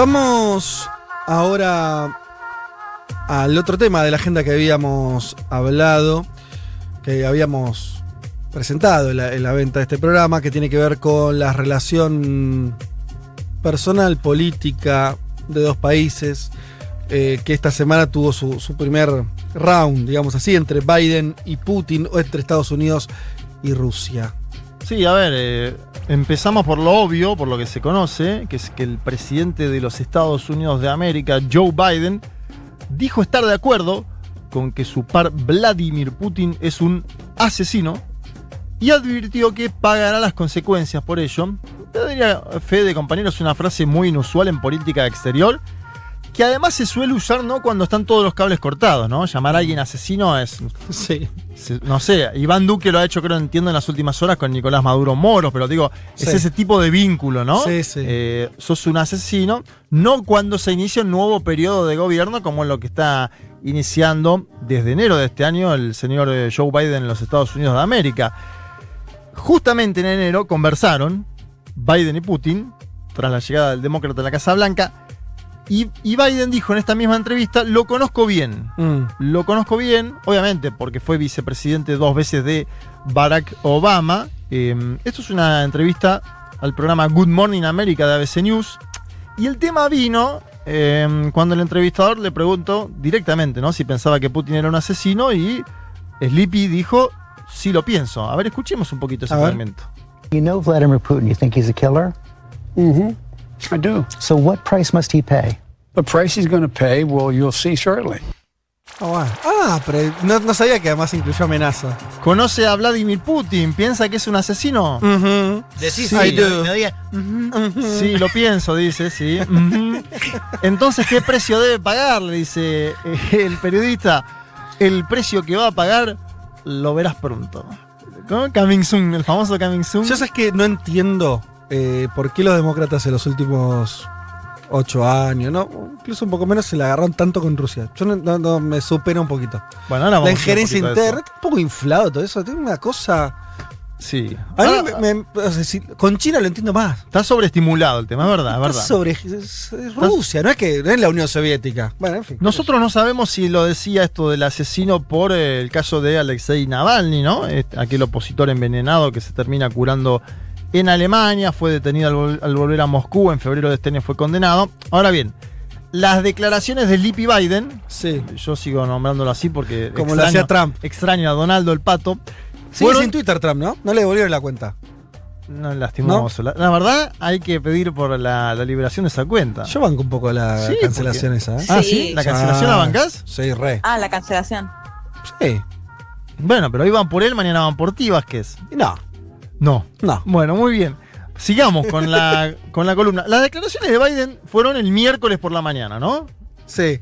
Vamos ahora al otro tema de la agenda que habíamos hablado, que habíamos presentado en la, en la venta de este programa, que tiene que ver con la relación personal, política de dos países, eh, que esta semana tuvo su primer round, digamos así, entre Biden y Putin, o entre Estados Unidos y Rusia. Sí, a ver, eh, empezamos por lo obvio, por lo que se conoce, que es que el presidente de los Estados Unidos de América, Joe Biden, dijo estar de acuerdo con que su par Vladimir Putin es un asesino y advirtió que pagará las consecuencias por ello. Yo diría, Fede, compañeros, una frase muy inusual en política exterior, que además se suele usar ¿no? cuando están todos los cables cortados, ¿no? Llamar a alguien asesino es Sí. se- no sé, Iván Duque lo ha hecho, creo, entiendo, en las últimas horas con Nicolás Maduro Moros, pero digo, es Sí. ese tipo de vínculo, ¿no? Sí, sí. Eh, sos un asesino, no cuando se inicia un nuevo periodo de gobierno como lo que está iniciando desde enero de este año el señor eh, Joe Biden en los Estados Unidos de América. Justamente en enero conversaron Biden y Putin, tras la llegada del demócrata a la Casa Blanca, y, y Biden dijo en esta misma entrevista, lo conozco bien, Mm. lo conozco bien, obviamente, porque fue vicepresidente dos veces de Barack Obama. Eh, esto es una entrevista al programa Good Morning America de ABC News. Y el tema vino eh, cuando el entrevistador le preguntó directamente ¿no? si pensaba que Putin era un asesino y Sleepy dijo, sí lo pienso. A ver, escuchemos un poquito ese fragmento. You know Vladimir Putin. You think he's a killer? Mm-hmm. I do. So what price must he pay? The price he's going to pay, well, you'll see shortly. Ah, bueno. Ah, pero no, no sabía que además incluyó amenaza. ¿Conoce a Vladimir Putin? ¿Piensa que es un asesino? Ujú. Decís, Sí, sí, I do. me diga, ujú. Sí, lo pienso, dice, sí. Ujú. Entonces, ¿qué precio debe pagar? Le dice eh, el periodista. El precio que va a pagar lo verás pronto. ¿Cómo? Coming soon, el famoso coming soon. Yo sabes que no entiendo eh, por qué los demócratas en los últimos ocho años, no, incluso un poco menos, se la agarraron tanto con Rusia. Yo no, no- no, me supera un poquito. Bueno, ahora vamos La injerencia interna, está un poco inflado todo eso, tiene una cosa. Sí. A mí Ahora, me- me- o sea, si- con China lo entiendo más. Está sobreestimulado el tema, es verdad, es Está verdad. sobre es- es Rusia, no es que no es la Unión Soviética. Bueno, en fin. Nosotros no sabemos si lo decía esto del asesino por eh, el caso de Alexei Navalny, ¿no? Este, aquel opositor envenenado que se termina curando en Alemania, fue detenido al, vol- al volver a Moscú, en febrero de este año fue condenado. Ahora bien, las declaraciones de Lippy Biden, Sí. yo sigo nombrándolo así porque Como lo hacía Trump. extraño a Donaldo el Pato, Sigue fueron- sin Twitter Trump, ¿no? No le devolvieron la cuenta. no, lastimoso. La, la verdad, hay que pedir por la, la liberación de esa cuenta. Yo banco un poco la Sí, cancelación esa. ¿eh? ah, Sí. sí, la cancelación Ah, la bancás. Sí, re. Ah, la cancelación. Sí. Bueno, pero hoy van por él, mañana van por ti, Vázquez. No, No. no. Bueno, muy bien. Sigamos con la, con la columna. Las declaraciones de Biden fueron el miércoles por la mañana, ¿no? Sí.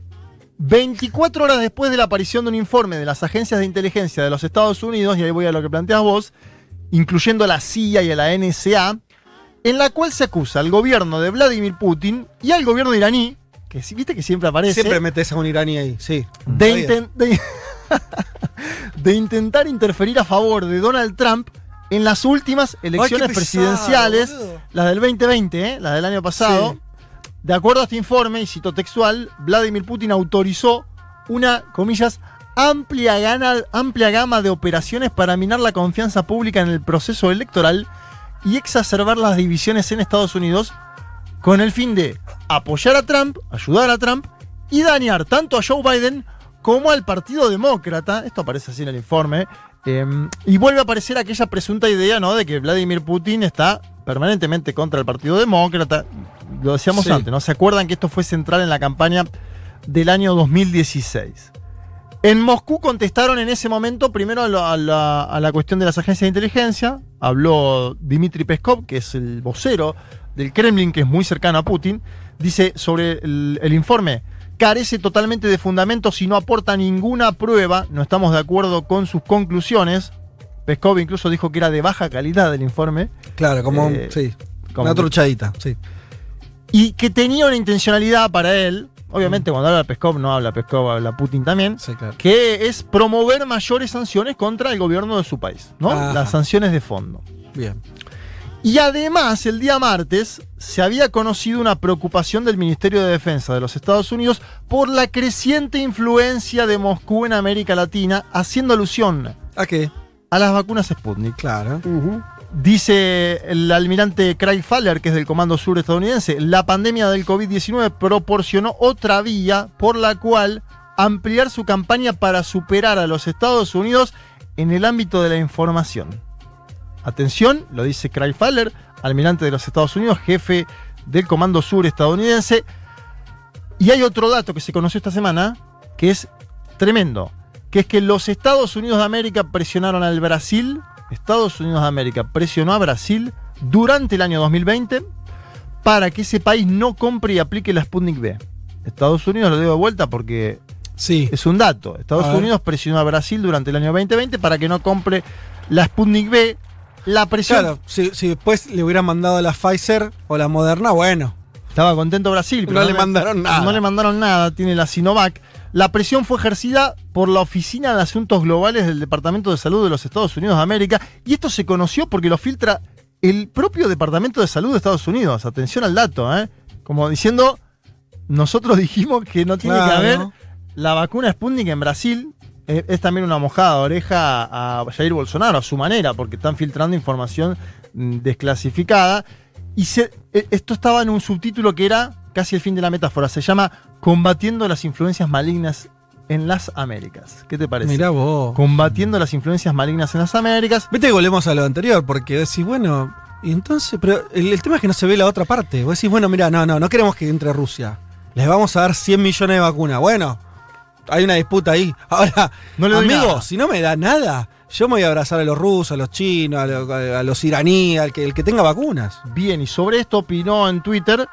24 horas después de la aparición de un informe de las agencias de inteligencia de los Estados Unidos, y ahí voy a lo que planteas vos, incluyendo a la CIA y a la NSA, en la cual se acusa al gobierno de Vladimir Putin y al gobierno iraní, que viste que siempre aparece, Siempre metes a un iraní ahí, sí. de, inten- de- de intentar interferir a favor de Donald Trump en las últimas elecciones pesado, presidenciales, boludo. las del 2020, ¿eh? las del año pasado. Sí. De acuerdo a este informe, y cito textual, Vladimir Putin autorizó una, comillas, amplia, gana- amplia gama de operaciones para minar la confianza pública en el proceso electoral y exacerbar las divisiones en Estados Unidos con el fin de apoyar a Trump, ayudar a Trump y dañar tanto a Joe Biden como al Partido Demócrata. Esto aparece así en el informe. Eh, y vuelve a aparecer aquella presunta idea ¿no? de que Vladimir Putin está permanentemente contra el Partido Demócrata. Lo decíamos Sí. antes, ¿no? ¿Se acuerdan que esto fue central en la campaña del año 2016. En Moscú contestaron en ese momento primero a la, a la- a la cuestión de las agencias de inteligencia. Habló Dmitry Peskov, que es el vocero del Kremlin, que es muy cercano a Putin. Dice sobre el, el informe, carece totalmente de fundamentos y no aporta ninguna prueba. No estamos de acuerdo con sus conclusiones. Peskov incluso dijo que era de baja calidad el informe. Claro, como. Eh, sí. como una truchadita, sí. Y que tenía una intencionalidad para él. Obviamente, cuando habla Peskov, no habla Peskov, habla Putin también. Sí, claro. Que es promover mayores sanciones contra el gobierno de su país, ¿no? Ajá. Las sanciones de fondo. Bien. Y además, el día martes se había conocido una preocupación del Ministerio de Defensa de los Estados Unidos por la creciente influencia de Moscú en América Latina, haciendo alusión ¿A qué? a las vacunas Sputnik. Claro. Dice el almirante Craig Faller, que es del Comando Sur estadounidense, la pandemia del COVID-19 proporcionó otra vía por la cual ampliar su campaña para superar a los Estados Unidos en el ámbito de la información. Atención, lo dice Craig Faller, almirante de los Estados Unidos, jefe del Comando Sur estadounidense. Y hay otro dato que se conoció esta semana, que es tremendo, que es que los Estados Unidos de América presionaron al Brasil, Estados Unidos de América presionó a Brasil durante el año 2020 para que ese país no compre y aplique la Sputnik B. Estados Unidos lo dio de vuelta porque Sí. es un dato. Estados. Unidos presionó a Brasil durante el año 2020 para que no compre la Sputnik B. La presión Claro, si, si después le hubieran mandado la Pfizer o la Moderna, bueno. Estaba contento Brasil, pero No le mandaron nada. No le mandaron nada, tiene la Sinovac. La presión fue ejercida por la Oficina de Asuntos Globales del Departamento de Salud de los Estados Unidos de América. Y esto se conoció porque lo filtra el propio Departamento de Salud de Estados Unidos. Atención al dato, ¿eh? Como diciendo, nosotros dijimos que no tiene que haber la vacuna Sputnik en Brasil. Eh, es también una mojada de oreja a Jair Bolsonaro, a su manera, porque están filtrando información mm, desclasificada. Y se- eh, esto estaba en un subtítulo que era casi el fin de la metáfora. Se llama Combatiendo las influencias malignas en las Américas. ¿Qué te parece? Mirá vos. Combatiendo las influencias malignas en las Américas. Que volvemos a lo anterior, porque decís, bueno, y entonces, pero el, el tema es que no se ve la otra parte. Vos decís, bueno, mira, no, no, no queremos que entre Rusia. Les vamos a dar 100 millones de vacunas. Bueno, hay una disputa ahí. Ahora, No le doy amigos, nada. si no me da nada, yo me voy a abrazar a los rusos, a los chinos, a, lo- a los iraníes, al que, el que tenga vacunas. Bien, y sobre esto opinó en Twitter.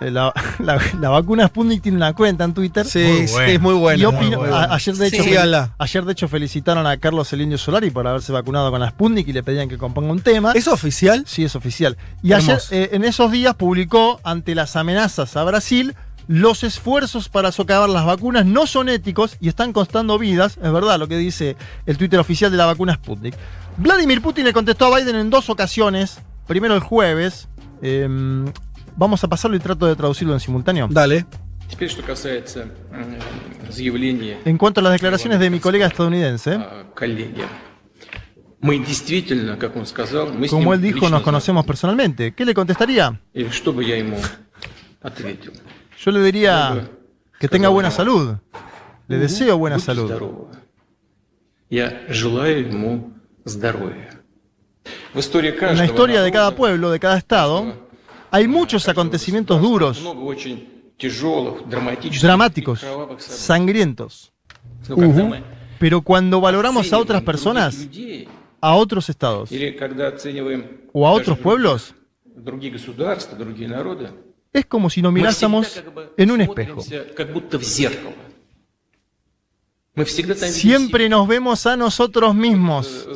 eh, La, la- la vacuna Sputnik tiene una cuenta en Twitter. Sí, Muy sí, es muy bueno. y opinó- muy a- bueno. ayer, de hecho, Sí, fel- ala. ayer de hecho felicitaron a Carlos el Indio Solari por haberse vacunado con la Sputnik y le pedían que componga un tema. ¿Es oficial? Sí, es oficial. Y ayer, eh, en esos días, publicó ante las amenazas a Brasil. Los esfuerzos para socavar las vacunas no son éticos y están costando vidas, es verdad lo que dice el Twitter oficial de la vacuna Sputnik. Vladimir Putin le contestó a Biden en dos ocasiones, primero el jueves, em, vamos a pasarlo y trato de traducirlo en simultáneo. Dale. En cuanto a las declaraciones de mi colega estadounidense, como él dijo, nos conocemos personalmente. ¿Qué le contestaría? Yo le diría que tenga buena salud. Le deseo buena salud. En la historia de cada pueblo, de cada estado, hay muchos acontecimientos duros, dramáticos, sangrientos. Pero cuando valoramos a otras personas, a otros estados o a otros pueblos, es como si nos mirásemos en un espejo. Siempre nos vemos a nosotros mismos.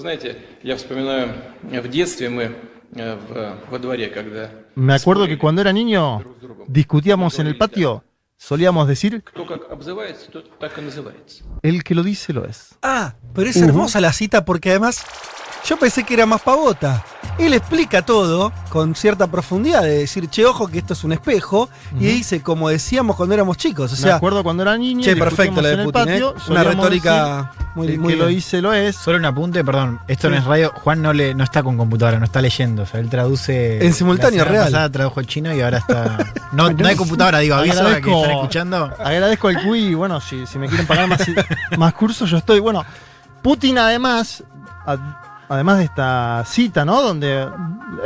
Me acuerdo que cuando era niño discutíamos en el patio, solíamos decir, el que lo dice lo es. Ah, pero es hermosa la cita porque además yo pensé que era más pavota. Él explica todo con cierta profundidad de decir, che, ojo que esto es un espejo. Y dice, como decíamos cuando éramos chicos. O Me sea, acuerdo cuando era niño, che, perfecto la de Putin, patio, ¿eh? Una retórica muy, el muy que lo dice lo es. Solo un apunte, perdón. Esto no es radio. Juan no le no está con computadora, no está leyendo. O sea, él traduce. En simultáneo, real. pasada tradujo chino y ahora está. No, no hay computadora, digo, aviso que Agradezco- están escuchando. Agradezco al QI y bueno, si, si me quieren pagar más, más cursos, yo estoy. Bueno, Putin además, además de esta cita, ¿no? Donde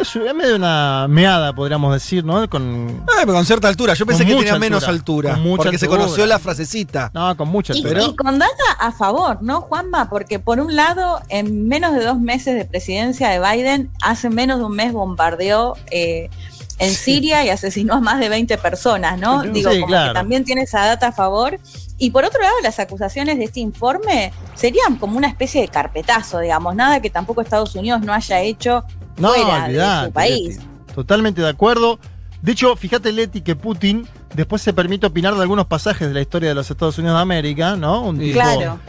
es, medio una meada, podríamos decir, ¿no? Con, pero con cierta altura. Yo pensé que tenía menos altura. mucha porque se conoció la frasecita. no, con mucha Y, altura. y con data a favor, ¿no, Juanma? Porque por un lado, en menos de dos meses de presidencia de Biden, hace menos de un mes bombardeó eh, en Siria y asesinó a más de 20 personas, ¿no? Sí, Digo, como claro. que también tiene esa data a favor. Y por otro lado, las acusaciones de este informe serían como una especie de carpetazo, digamos, nada que tampoco Estados Unidos no haya hecho No, fuera de su país. Leti. Totalmente de acuerdo. De hecho, fíjate, Leti, que Putin después se permite opinar de algunos pasajes de la historia de los Estados Unidos de América, ¿no? Un Sí. tipo- Claro.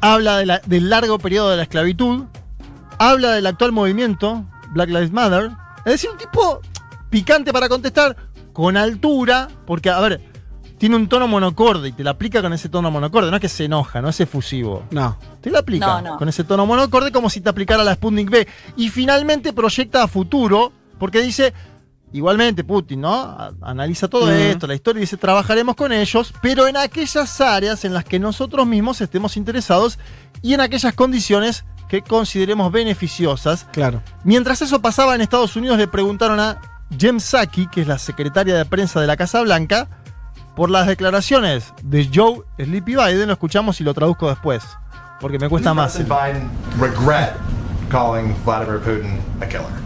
habla de la- del largo periodo de la esclavitud, habla del actual movimiento, Black Lives Matter. Es decir, un tipo picante para contestar, con altura, porque, a ver, tiene un tono monocorde y te la aplica con ese tono monocorde, no es que se enoja, no es efusivo. No. Te la aplica No, no. con ese tono monocorde como si te aplicara la Sputnik B. Y finalmente proyecta a futuro, porque dice, igualmente Putin, ¿no? Analiza todo esto, la historia, y dice, trabajaremos con ellos, pero en aquellas áreas en las que nosotros mismos estemos interesados y en aquellas condiciones que consideremos beneficiosas. Claro. Mientras eso pasaba en Estados Unidos, le preguntaron a Jem Psaki, que es la secretaria de prensa de la Casa Blanca, por las declaraciones de Joe Sleepy Biden. Lo escuchamos y lo traduzco después, porque me cuesta más. President Biden regret calling Vladimir Putin a killer?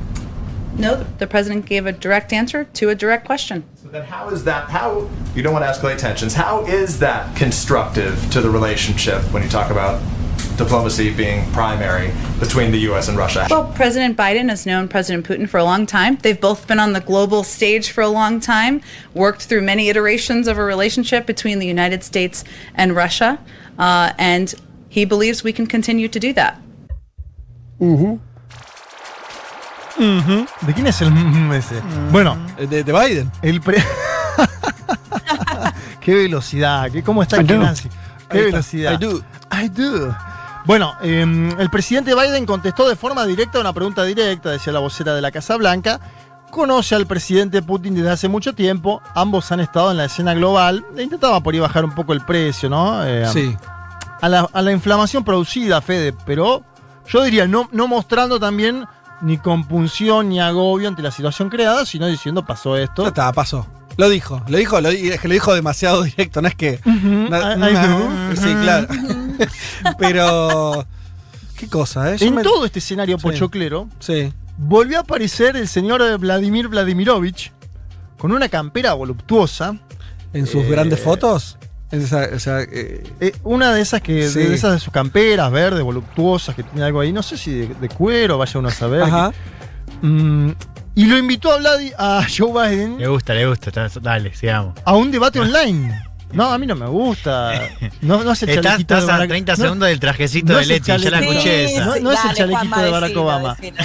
No, the president gave a direct answer to a direct question. So then how is that, how, you don't want to escalate tensions, how is that constructive to the relationship when you talk about diplomacy being primary between the US and Russia? Well, President Biden has known President Putin for a long time. They've both been on the global stage for a long time, worked through many iterations of a relationship between the United States and Russia, uh, and he believes we can continue to do that. Ujú. ¿De quién es el mm ese? Bueno, De, de Biden. el pre- Qué velocidad, qué, ¿cómo está I el do. Nancy? Qué Ahí está. velocidad. I do. I do. Bueno, em, el presidente Biden contestó de forma directa a una pregunta directa, decía la vocera de la Casa Blanca. Conoce al presidente Putin desde hace mucho tiempo. Ambos han estado en la escena global. Le intentaba por ahí bajar un poco el precio, ¿no? Eh, Sí. a la, a la inflamación producida, Fede, pero yo diría, no, no mostrando también ni compunción ni agobio ante la situación creada, sino diciendo pasó esto. Ya está, pasó. Lo dijo, lo dijo, lo, es que lo dijo demasiado directo, no es que. I- I sí, claro. Pero. Qué cosa, ¿eh? Yo En me- todo este escenario Sí. pochoclero, Sí. volvió a aparecer el señor Vladimir Vladimirovich con una campera voluptuosa. En sus Eh, grandes fotos. Esa, eh, eh, una de esas que Sí. de esas de sus camperas verdes, voluptuosas, que tiene algo ahí, no sé si de, de cuero, vaya uno a saber. ajá. Mm, y lo invitó a, Vladi- a Joe Biden Le gusta, le gusta. Dale, sigamos. a un debate online. No, a mí no me gusta. No, no es el Estás, chalequito de estás a Barack- 30 no- segundos del trajecito no de es el Leti, ya la chaleco. escuché Sí, esa. No- sí, no es el dale, chalequito Juanma, de Barack decilo, Obama. decilo.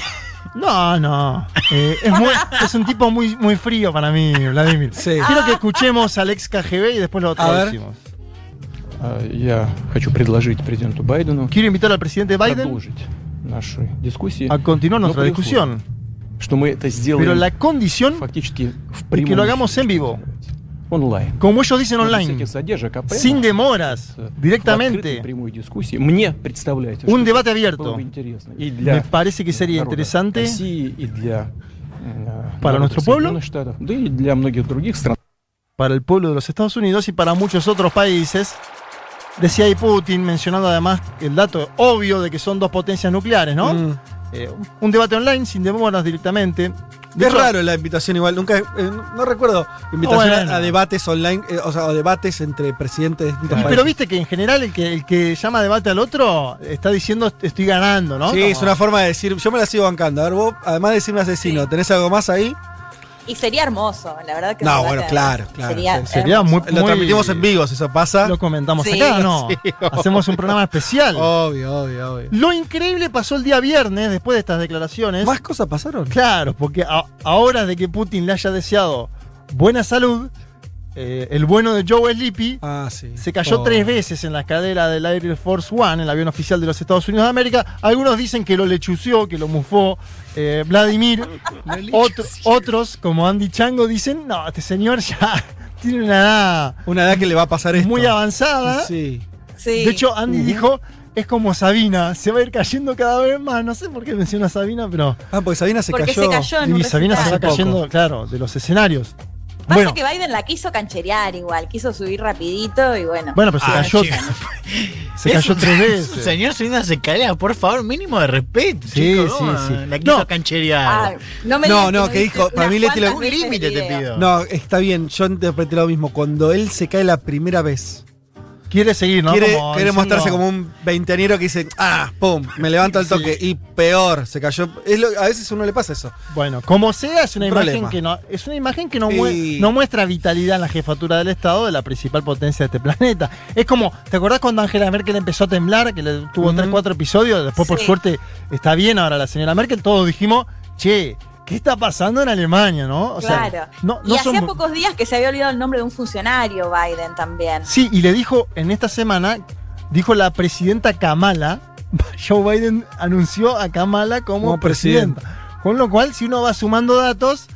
No, no. Eh, es, muy- es un tipo muy, muy frío para mí, Vladimir. Sí. Quiero que escuchemos al ex KGB y después lo A ver. traducimos. Я хочу предложить президенту Байдену Quiero invitar al presidente Biden продолжить наши дискуссии, a continuar Но nuestra при discusión. условии, что мы это Pero сделаем la condición фактически в es que прямом lo hagamos en эфире, vivo, Como ellos dicen online, sin demoras, directamente. Un debate abierto. Me parece que sería interesante para nuestro pueblo, para el pueblo de los Estados Unidos y para muchos otros países. Decía ahí Putin, mencionando además el dato obvio de que son dos potencias nucleares, ¿no? Mm. Eh, un debate online sin demoras directamente. De Es hecho, raro la invitación igual, nunca, eh, no recuerdo invitación a- Bueno. a, debates online, eh, o sea, o debates entre presidentes de distintos países. pero viste que en general el que, el que llama debate al otro está diciendo estoy ganando, ¿no? Sí, Como- es una forma de decir, yo me la sigo bancando. A ver, vos, además de decirme asesino, Sí. ¿tenés algo más ahí? Y sería hermoso, la verdad que No, bueno, claro, claro. Sería, Sería hermoso. muy, Lo muy- transmitimos en vivo, si eso pasa. Lo comentamos Sí, acá, ¿no? sí. Hacemos un programa especial. Obvio, obvio, obvio. Lo increíble pasó el día viernes, después de estas declaraciones. ¿Más cosas pasaron? Claro, porque a, a horas de que Putin le haya deseado buena salud, eh, el bueno de Joe Sleepy Ah, sí. se cayó Oh. tres veces en la escalera del Air Force One, el avión oficial de los Estados Unidos de América. Algunos dicen que lo lechució, que lo mufó eh, Vladimir. Otro- otros, como Andy Chango, dicen, no, este señor ya tiene una edad Una edad que le va a pasar esto. muy avanzada. Sí. Sí. De hecho, Andy dijo es como Sabina, se va a ir cayendo cada vez más. No sé por qué menciona a Sabina, pero. Ah, porque Sabina se Porque cayó. se cayó en un Y Sabina se va cayendo, claro, de los escenarios. Pasa Bueno, que Biden la quiso cancherear igual, quiso subir rapidito y bueno. bueno, pero se Ah, cayó. chico. Se Es cayó un- tres veces. señor subiendo las escaleras, por favor, mínimo de respeto. Sí, chico, sí, ¿no? sí. La quiso No. cancherear. Ah, no me No, no, que dijo, para mí Leti lo- cuantas un límite te pido. No, está bien, yo interpreté lo mismo. Cuando él se cae la primera vez, Quiere seguir, ¿no? quiere, Como quiere diciendo- mostrarse como un veinteañero que dice, ah, pum, me levanto al toque. Y peor, se cayó. Es lo- a veces a uno le pasa eso. Bueno, como sea, es una Un imagen problema. que no es una imagen que no, Y- no muestra vitalidad en la jefatura del Estado de la principal potencia de este planeta. Es como, ¿te acordás cuando Angela Merkel empezó a temblar, que le tuvo Ujú. tres, cuatro episodios? Después, por Sí. suerte, está bien ahora la señora Merkel. Todos dijimos, che, ¿qué está pasando en Alemania, no? O sea, claro. no, y hacía son- pocos días que se había olvidado el nombre de un funcionario Biden también. Sí, y le dijo en esta semana, dijo la presidenta Kamala, Joe Biden anunció a Kamala como, Como presidenta. Con lo cual, si uno va sumando datos,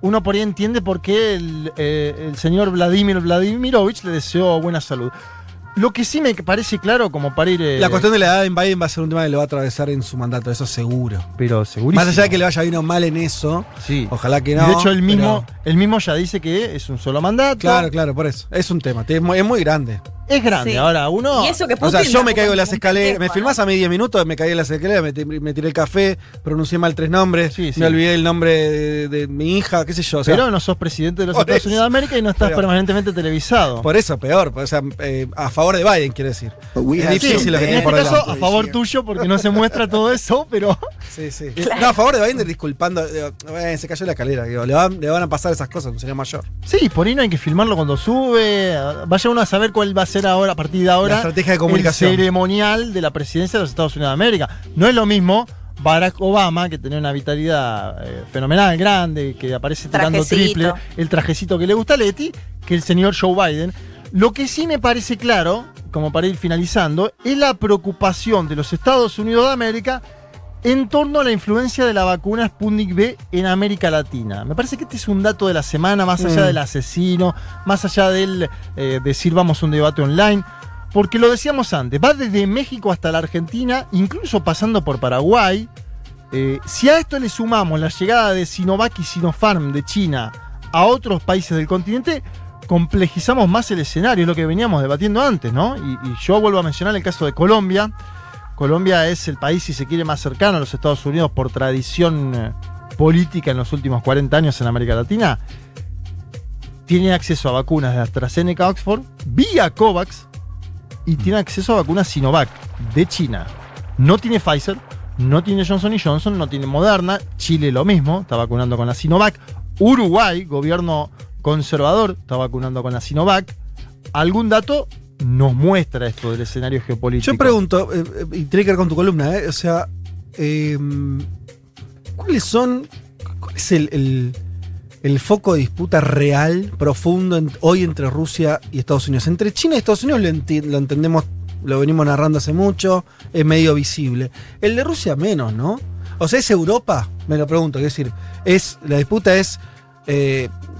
uno por ahí entiende por qué el, eh, el señor Vladimir Vladimirovich le deseó buena salud. Lo que sí me parece claro, como para ir. eh, La cuestión de la edad en Biden va a ser un tema que lo va a atravesar en su mandato, eso seguro. Pero segurísimo. Más allá de que le vaya bien o mal en eso, Sí. ojalá que Y no. de hecho, él mismo, pero- él mismo ya dice que es un solo mandato. Claro, claro, por eso. Es un tema, es muy, es muy grande. Es grande. Sí. Ahora, uno. Y eso que O sea, Putin yo me tampoco caigo en es las ningún escaleras, me filmás a mí 10 minutos, me caí en las escaleras, me, tir- me tiré el café, pronuncié mal tres nombres, Sí, sí. me olvidé el nombre de, de mi hija, qué sé yo. O sea, pero no sos presidente de los por Estados eso. Unidos de América y no estás Pero- permanentemente televisado. por eso peor, o sea, eh, a favor de Biden, quiero decir. Es Sí, difícil lo que en tiene este por caso, delante. a favor tuyo, porque no se muestra todo eso, pero. Sí, sí. No, a favor de Biden, disculpando, digo, eh, se cayó la escalera, digo, le, van, le van a pasar esas cosas, un señor mayor. Sí, por ahí no hay que filmarlo cuando sube. Vaya uno a saber cuál va a ser ahora, a partir de ahora, La estrategia de comunicación. el ceremonial de la presidencia de los Estados Unidos de América. No es lo mismo Barack Obama, que tenía una vitalidad eh, fenomenal, grande, que aparece tirando Trajecito. triple, el trajecito que le gusta a Leti, que el señor Joe Biden. Lo que sí me parece claro, como para ir finalizando, es la preocupación de los Estados Unidos de América en torno a la influencia de la vacuna Sputnik B en América Latina. Me parece que este es un dato de la semana, más allá Mm. del asesino, más allá del eh, decir vamos a un debate online. Porque lo decíamos antes, va desde México hasta la Argentina, incluso pasando por Paraguay. Eh, si a esto le sumamos la llegada de Sinovac y Sinopharm de China a otros países del continente, complejizamos más el escenario, es lo que veníamos debatiendo antes, ¿no? Y, y yo vuelvo a mencionar el caso de Colombia. Colombia es el país, si se quiere, más cercano a los Estados Unidos por tradición eh, política en los últimos 40 años en América Latina. Tiene acceso a vacunas de AstraZeneca Oxford vía COVAX y tiene acceso a vacunas Sinovac de China. No tiene Pfizer, no tiene Johnson Johnson, no tiene Moderna. Chile lo mismo, está vacunando con la Sinovac. Uruguay, gobierno conservador, está vacunando con la Sinovac. ¿Algún dato nos muestra esto del escenario geopolítico? Yo pregunto, eh, eh, y tiene que ver con tu columna, ¿eh? o sea, eh, ¿cuáles son, cuál es el, el- foco de disputa real, profundo, hoy entre Rusia y Estados Unidos? Entre China y Estados Unidos lo, entendemos, lo venimos narrando hace mucho, es medio visible. El de Rusia menos, ¿no? O sea, ¿es Europa? Me lo pregunto, es decir, es, la disputa es...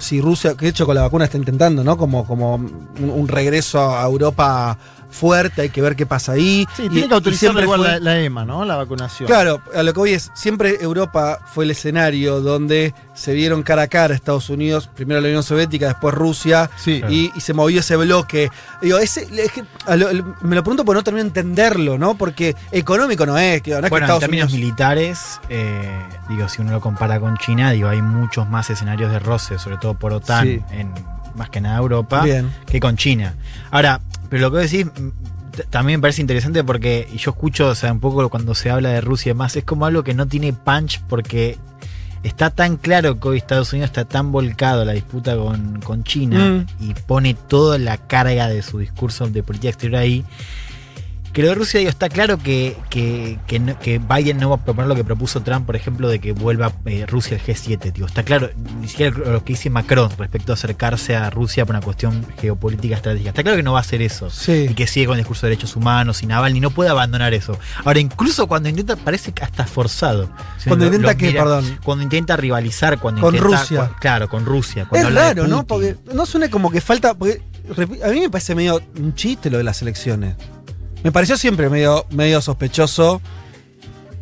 si Rusia, que de hecho con la vacuna está intentando, ¿no? Como, como un, un regreso a Europa fuerte, hay que ver qué pasa ahí. Sí, Y- tiene que autorizar siempre igual fue- la, la EMA, ¿no? La vacunación. Claro, a lo que voy es, siempre Europa fue el escenario donde se vieron cara a cara Estados Unidos, primero la Unión Soviética, después Rusia, Sí. y, y se movió ese bloque. Digo, ese, es que a lo- el- me lo pregunto porque no termino de entenderlo, ¿no? Porque económico no es, que, no es que Bueno, en Estados términos Unidos... militares, eh, digo, si uno lo compara con China, digo, hay muchos más escenarios de roce, sobre todo por OTAN, Sí. en más que nada Europa, Bien. que con China. Ahora, pero lo que decís mm, también me parece interesante porque yo escucho, o sea, un poco cuando se habla de Rusia y demás, es como algo que no tiene punch porque está tan claro que hoy Estados Unidos está tan volcado a la disputa con, con China Mm. y pone toda la carga de su discurso de política exterior ahí. Que lo de Rusia, digo, está claro que, que, que, no- que Biden no va a proponer lo que propuso Trump, por ejemplo, de que vuelva eh, Rusia al G7. Digo, está claro, ni siquiera lo que dice Macron respecto a acercarse a Rusia por una cuestión geopolítica estratégica. Está claro que no va a hacer eso. Sí. Y que sigue con el discurso de derechos humanos y Navalny no puede abandonar eso. Ahora, incluso cuando intenta, parece que hasta forzado. Si Cuando lo- intenta lo qué, mira, perdón. Cuando intenta rivalizar, cuando Con intenta- Rusia. claro, con Rusia. Es cuando de raro, ¿no? Porque no suena como que falta... porque, a mí me parece medio un chiste lo de las elecciones. Me pareció siempre medio, medio sospechoso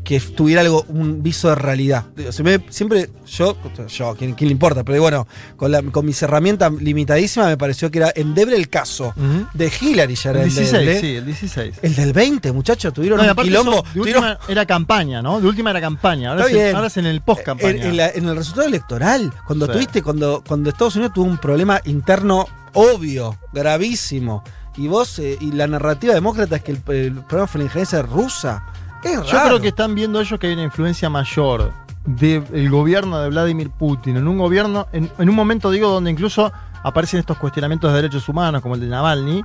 que tuviera algo, un viso de realidad. Se me- siempre, yo, yo, ¿quién, quién le importa? Pero bueno, con, la- con mis herramientas limitadísimas me pareció que era endeble el caso de Hillary ya El era 16, endeble. sí, el 16. El del 20, muchachos, tuvieron No, un quilombo. eso, de tuvieron- última era campaña, ¿no? De última era campaña. Ahora, es, en- bien. ahora es en el post campaña. En, en en el resultado electoral, cuando Sí. tuviste, cuando, cuando Estados Unidos tuvo un problema interno obvio, gravísimo, y vos, eh, y la narrativa demócrata es que el, el problema fue la injerencia rusa. Es Yo raro. creo que están viendo ellos que hay una influencia mayor del gobierno de Vladimir Putin en un gobierno, en, en un momento digo donde incluso aparecen estos cuestionamientos de derechos humanos como el de Navalny,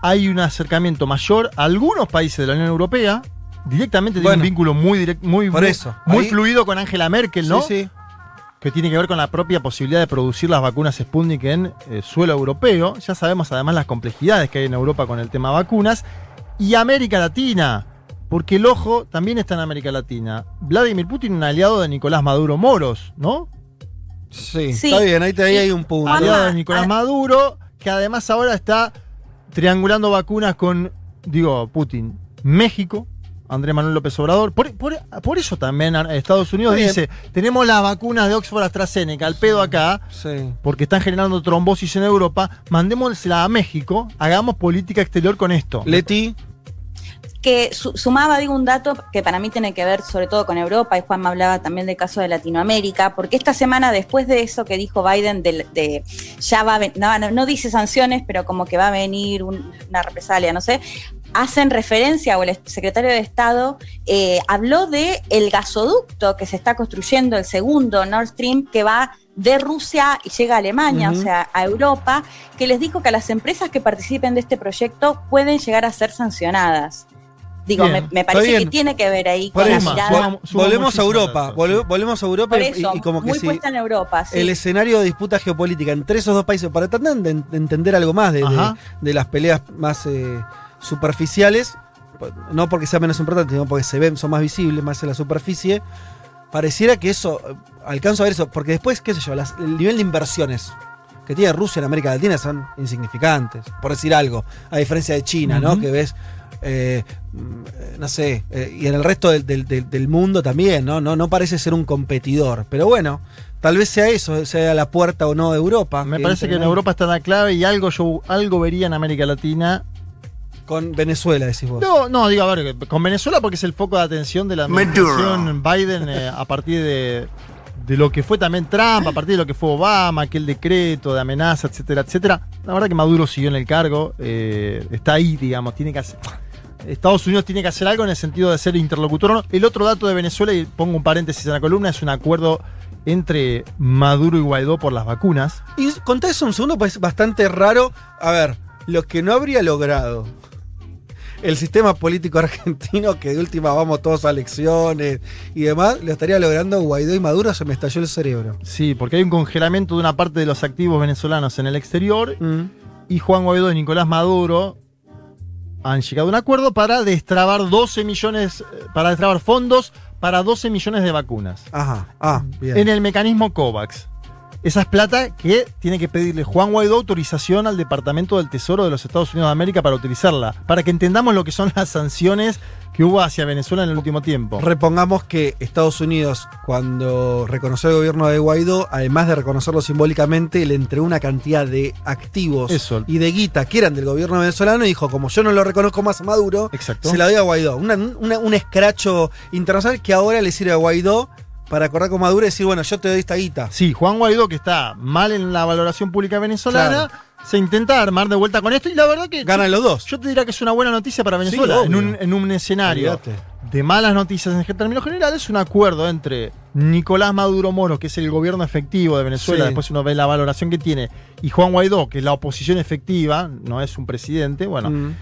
hay un acercamiento mayor a algunos países de la Unión Europea, directamente tiene Bueno. un vínculo muy direct- muy, Por muy, eso, muy ahí- fluido con Angela Merkel, ¿no? Sí, sí. Que tiene que ver con la propia posibilidad de producir las vacunas Sputnik en eh, suelo europeo. Ya sabemos además las complejidades que hay en Europa con el tema vacunas. Y América Latina, porque el ojo también está en América Latina. Vladimir Putin, un aliado de Nicolás Maduro Moros, ¿no? Sí, Sí. está bien, ahí, te- ahí hay un punto. Aliado de Nicolás Maduro, que además ahora está triangulando vacunas con, digo, Putin, México. Andrés Manuel López Obrador. Por, por- por eso también Estados Unidos dice, tenemos las vacunas de Oxford AstraZeneca, al pedo acá, Sí. porque están generando trombosis en Europa, mandémosela a México, hagamos política exterior con esto. Leti, que su- sumaba, digo, un dato que para mí tiene que ver sobre todo con Europa, y Juan me hablaba también del caso de Latinoamérica, porque esta semana, después de eso que dijo Biden, de, de- ya va no, no- no dice sanciones, pero como que va a venir un- una represalia, no sé, hacen referencia, o el secretario de Estado eh, habló de el gasoducto que se está construyendo, el segundo Nord Stream, que va de Rusia y llega a Alemania, o sea, a Europa, que les dijo que las empresas que participen de este proyecto pueden llegar a ser sancionadas. Digo, me, parece que tiene que ver ahí por con la mirada. volvemos a Europa, volve- volvemos a Europa Por y- eso, y, como que muy si puesta en Europa, sí. el escenario de disputa geopolítica entre esos dos países, para tratar de, de entender algo más de, de- las peleas más eh, superficiales, no porque sea menos importante, sino porque se ven, son más visibles, más en la superficie, pareciera que eso, eh, alcanzo a ver eso, porque después, qué sé yo, las- el nivel de inversiones que tiene Rusia en América Latina son insignificantes, por decir algo, a diferencia de China, ¿no? Que ves, eh, mm, no sé, eh, y en el resto del, del- del- del mundo también, ¿no? ¿no? No parece ser un competidor, pero bueno, tal vez sea eso, sea la puerta o no de Europa. Me parece que en. Europa está la clave y algo yo algo vería en América Latina. Con Venezuela, decís vos. No, no, digo, a ver, con Venezuela porque es el foco de atención de la administración Biden eh, a partir de, de lo que fue también Trump, a partir de lo que fue Obama, aquel decreto de amenaza, etcétera, etcétera. La verdad que Maduro siguió en el cargo, eh, está ahí, digamos, tiene que hacer. Estados Unidos tiene que hacer algo en el sentido de ser interlocutor. o no. El otro dato de Venezuela, y pongo un paréntesis en la columna, es un acuerdo entre Maduro y Guaidó por las vacunas. Y contá eso un segundo, pues es bastante raro. A ver, lo que no habría logrado el sistema político argentino, que de última vamos todos a elecciones y demás, lo estaría logrando Guaidó y Maduro, se me estalló el cerebro. Sí, porque hay un congelamiento de una parte de los activos venezolanos en el exterior Mm. y Juan Guaidó y Nicolás Maduro han llegado a un acuerdo para destrabar 12 millones, eh, para destrabar fondos para 12 millones de vacunas Ajá, ah, bien. en el mecanismo COVAX. Esa es plata que tiene que pedirle Juan Guaidó autorización al Departamento del Tesoro de los Estados Unidos de América para utilizarla, para que entendamos lo que son las sanciones que hubo hacia Venezuela en el último tiempo. Repongamos que Estados Unidos, cuando reconoció el gobierno de Guaidó, además de reconocerlo simbólicamente, le entregó una cantidad de activos Eso. y de guita que eran del gobierno venezolano y dijo, como yo no lo reconozco más a Maduro, Exacto. se la doy a Guaidó. Una- una- un escracho internacional que ahora le sirve a Guaidó para acordar con Maduro y decir, bueno, yo te doy esta guita. Sí, Juan Guaidó, que está mal en la valoración pública venezolana, se intenta armar de vuelta con esto y la verdad que Ganan los dos. yo te diría que es una buena noticia para Venezuela. en, un, en un escenario Olvídate. de malas noticias en términos generales, un acuerdo entre Nicolás Maduro Moro, que es el gobierno efectivo de Venezuela, Sí. después uno ve la valoración que tiene, y Juan Guaidó, que es la oposición efectiva, no es un presidente. Bueno, Mm.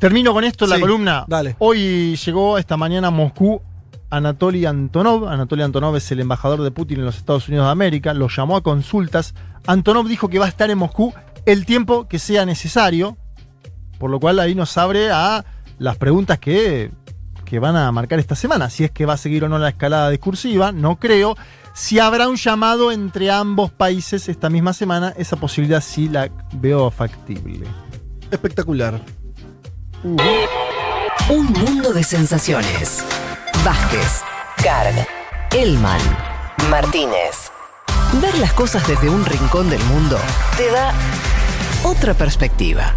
termino con esto en la columna. dale. Hoy llegó esta mañana a Moscú Anatoly Antonov. Anatoly Antonov es el embajador de Putin en los Estados Unidos de América. Lo llamó a consultas. Antonov dijo que va a estar en Moscú el tiempo que sea necesario. Por lo cual ahí nos abre a las preguntas que, que van a marcar esta semana. Si es que va a seguir o no la escalada discursiva, no creo. Si habrá un llamado entre ambos países esta misma semana, esa posibilidad sí la veo factible. Espectacular. Un mundo de sensaciones. Vázquez, Carg. Elman. Martínez. Ver las cosas desde un rincón del mundo te da otra perspectiva.